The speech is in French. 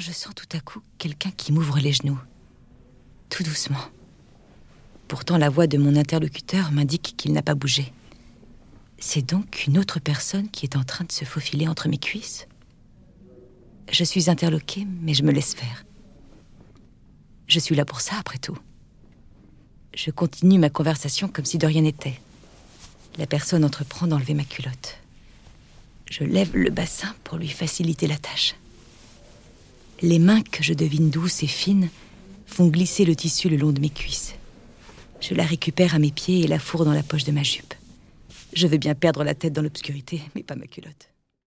je sens tout à coup quelqu'un qui m'ouvre les genoux. Tout doucement. Pourtant, la voix de mon interlocuteur m'indique qu'il n'a pas bougé. C'est donc une autre personne qui est en train de se faufiler entre mes cuisses? Je suis interloquée, mais je me laisse faire. Je suis là pour ça, après tout. Je continue ma conversation comme si de rien n'était. La personne entreprend d'enlever ma culotte. Je lève le bassin pour lui faciliter la tâche. Les mains que je devine douces et fines font glisser le tissu le long de mes cuisses. Je la récupère à mes pieds et la fourre dans la poche de ma jupe. Je veux bien perdre la tête dans l'obscurité, mais pas ma culotte.